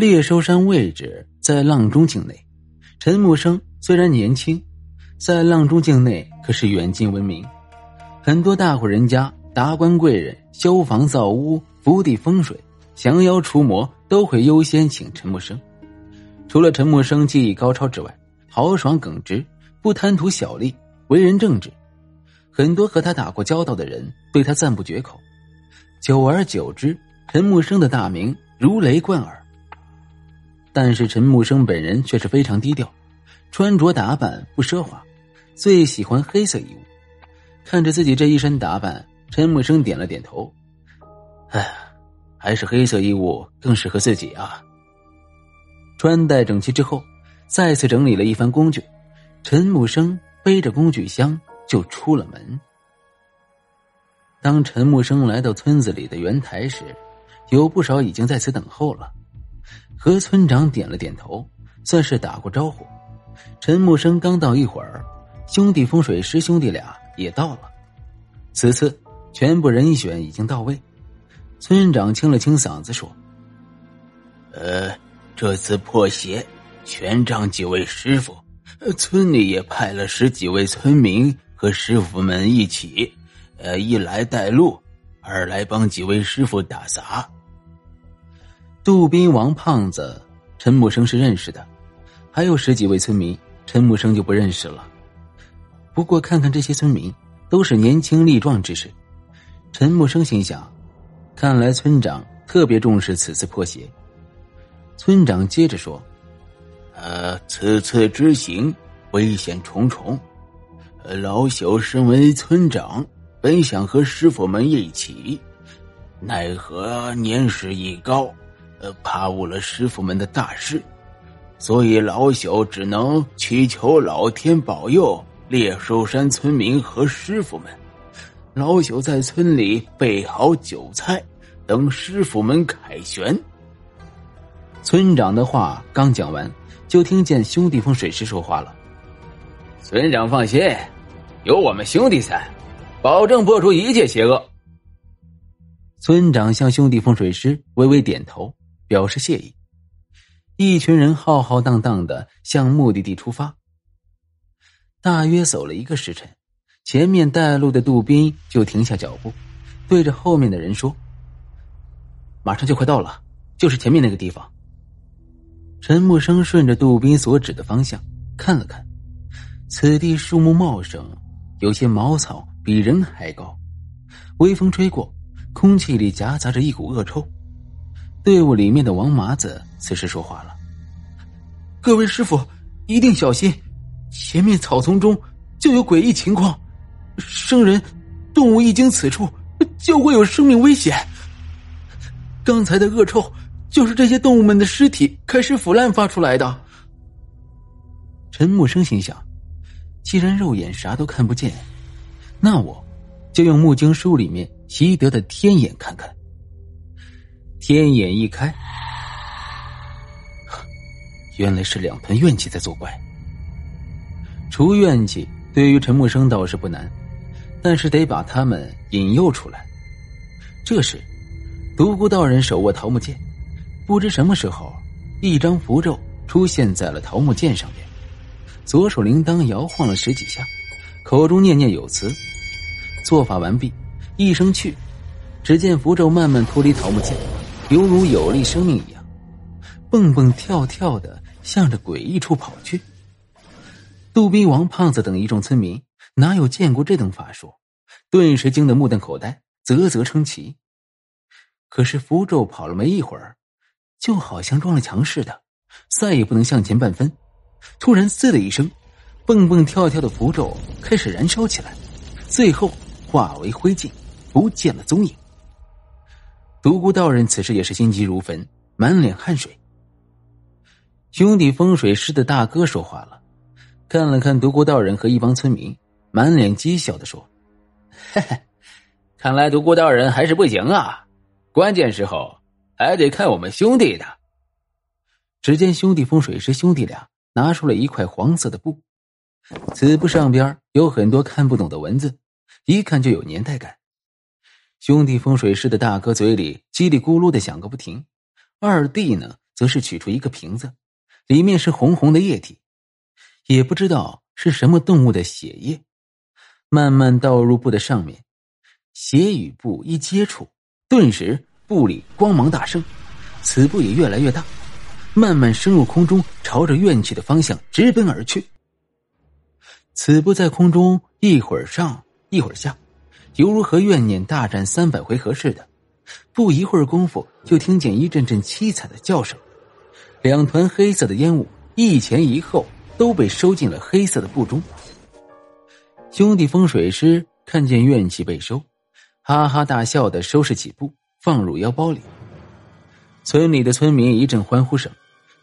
猎收山位置在阆中境内，陈木生虽然年轻，在阆中境内可是远近闻名。很多大户人家、达官贵人修房造屋、福地风水、降妖除魔，都会优先请陈木生。除了陈木生技艺高超之外，豪爽耿直，不贪图小利，为人正直。很多和他打过交道的人对他赞不绝口。久而久之，陈木生的大名如雷贯耳。但是陈木生本人却是非常低调，穿着打扮不奢华，最喜欢黑色衣物。看着自己这一身打扮，陈木生点了点头：“哎，还是黑色衣物更适合自己啊。”穿戴整齐之后，再次整理了一番工具，陈木生背着工具箱就出了门。当陈木生来到村子里的圆台时，有不少已经在此等候了。和村长点了点头，算是打过招呼。陈木生刚到一会儿，兄弟风水师兄弟俩也到了。此次全部人选已经到位。村长清了清嗓子说：“呃，这次破邪，全仗几位师傅，村里也派了十几位村民和师傅们一起，呃，一来带路，二来帮几位师傅打杂。”杜宾王胖子，陈木生是认识的，还有十几位村民，陈木生就不认识了。不过看看这些村民，都是年轻力壮之士，陈木生心想，看来村长特别重视此次破鞋。村长接着说：“呃，此次之行危险重重，老朽身为村长，本想和师傅们一起，奈何年事已高。”呃，怕误了师傅们的大事，所以老朽只能祈求老天保佑猎兽山村民和师傅们。老朽在村里备好酒菜，等师傅们凯旋。村长的话刚讲完，就听见兄弟风水师说话了：“村长放心，有我们兄弟在，保证破除一切邪恶。”村长向兄弟风水师微微点头。表示谢意，一群人浩浩荡荡的向目的地出发。大约走了一个时辰，前面带路的杜宾就停下脚步，对着后面的人说：“马上就快到了，就是前面那个地方。”陈木生顺着杜宾所指的方向看了看，此地树木茂盛，有些茅草比人还高，微风吹过，空气里夹杂着一股恶臭。队伍里面的王麻子此时说话了：“各位师傅，一定小心！前面草丛中就有诡异情况，生人、动物一经此处，就会有生命危险。刚才的恶臭，就是这些动物们的尸体开始腐烂发出来的。”陈木生心想：“既然肉眼啥都看不见，那我就用木经书里面习得的天眼看看。”天眼一开，原来是两团怨气在作怪。除怨气对于陈木生倒是不难，但是得把他们引诱出来。这时，独孤道人手握桃木剑，不知什么时候，一张符咒出现在了桃木剑上面，左手铃铛摇晃了十几下，口中念念有词。做法完毕，一声去，只见符咒慢慢脱离桃木剑。犹如有力生命一样，蹦蹦跳跳的向着诡异处跑去。杜宾王胖子等一众村民哪有见过这等法术，顿时惊得目瞪口呆，啧啧称奇。可是符咒跑了没一会儿，就好像撞了墙似的，再也不能向前半分。突然“嘶”的一声，蹦蹦跳跳的符咒开始燃烧起来，最后化为灰烬，不见了踪影。独孤道人此时也是心急如焚，满脸汗水。兄弟风水师的大哥说话了，看了看独孤道人和一帮村民，满脸讥笑的说：“嘿嘿，看来独孤道人还是不行啊，关键时候还得看我们兄弟的。”只见兄弟风水师兄弟俩拿出了一块黄色的布，此布上边有很多看不懂的文字，一看就有年代感。兄弟风水师的大哥嘴里叽里咕噜的响个不停，二弟呢则是取出一个瓶子，里面是红红的液体，也不知道是什么动物的血液，慢慢倒入布的上面。血与布一接触，顿时布里光芒大盛，此布也越来越大，慢慢升入空中，朝着怨气的方向直奔而去。此布在空中一会儿上一会儿下，犹如和怨念大战三百回合似的。不一会儿功夫，就听见一阵阵凄惨的叫声，两团黑色的烟雾一前一后都被收进了黑色的布中。兄弟风水师看见怨气被收。哈哈大笑的收拾起布，放入腰包里。村里的村民一阵欢呼声，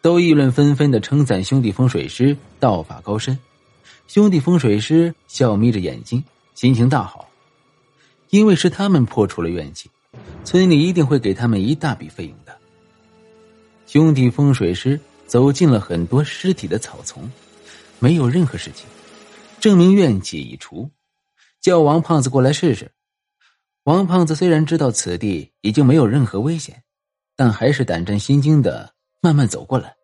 都议论纷纷的称赞兄弟风水师道法高深。兄弟风水师笑眯着眼睛，心情大好，因为是他们破除了怨气，村里一定会给他们一大笔费用的。兄弟风水师走进了很多尸体的草丛，没有任何事情，证明怨气已除。叫王胖子过来试试。王胖子虽然知道此地已经没有任何危险，但还是胆战心惊的慢慢走过来。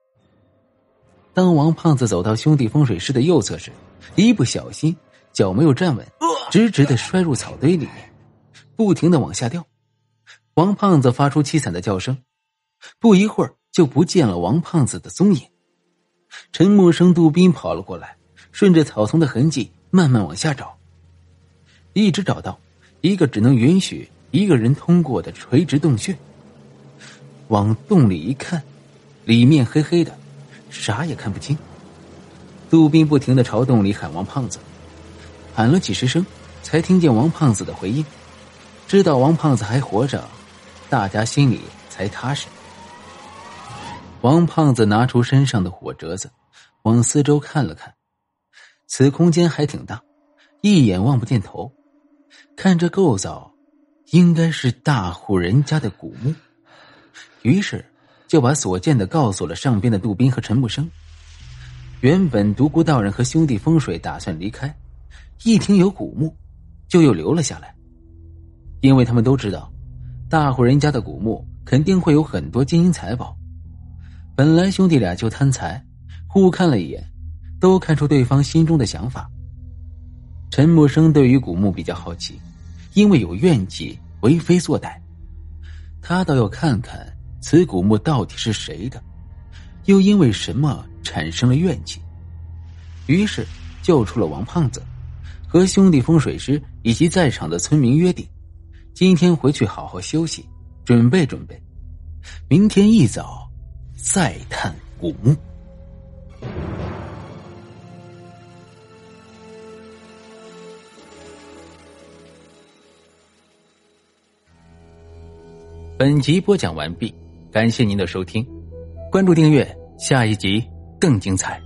当王胖子走到兄弟风水师的右侧时，一不小心脚没有站稳，直直的摔入草堆里面，不停的往下掉。王胖子发出凄惨的叫声，不一会儿就不见了王胖子的踪影。陈木生、杜斌跑了过来，顺着草丛的痕迹慢慢往下找，一直找到。一个只能允许一个人通过的垂直洞穴，往洞里一看，里面黑黑的，啥也看不清。杜宾不停的朝洞里喊王胖子，喊了几十声，才听见王胖子的回应。知道王胖子还活着，大家心里才踏实。王胖子拿出身上的火折子，往四周看了看，此空间还挺大，一眼望不见头。看这构造，应该是大户人家的古墓。于是就把所见的告诉了上边的杜宾和陈木生。原本独孤道人和兄弟风水打算离开，一听有古墓，就又留了下来。因为他们都知道，大户人家的古墓肯定会有很多金银财宝。本来兄弟俩就贪财，互看了一眼，都看出对方心中的想法。陈木生对于古墓比较好奇，因为有怨气为非作歹，他倒要看看此古墓到底是谁的，又因为什么产生了怨气。于是救出了王胖子，和兄弟风水师以及在场的村民约定，今天回去好好休息，准备准备，明天一早再探古墓。本集播讲完毕，感谢您的收听，关注订阅，下一集更精彩。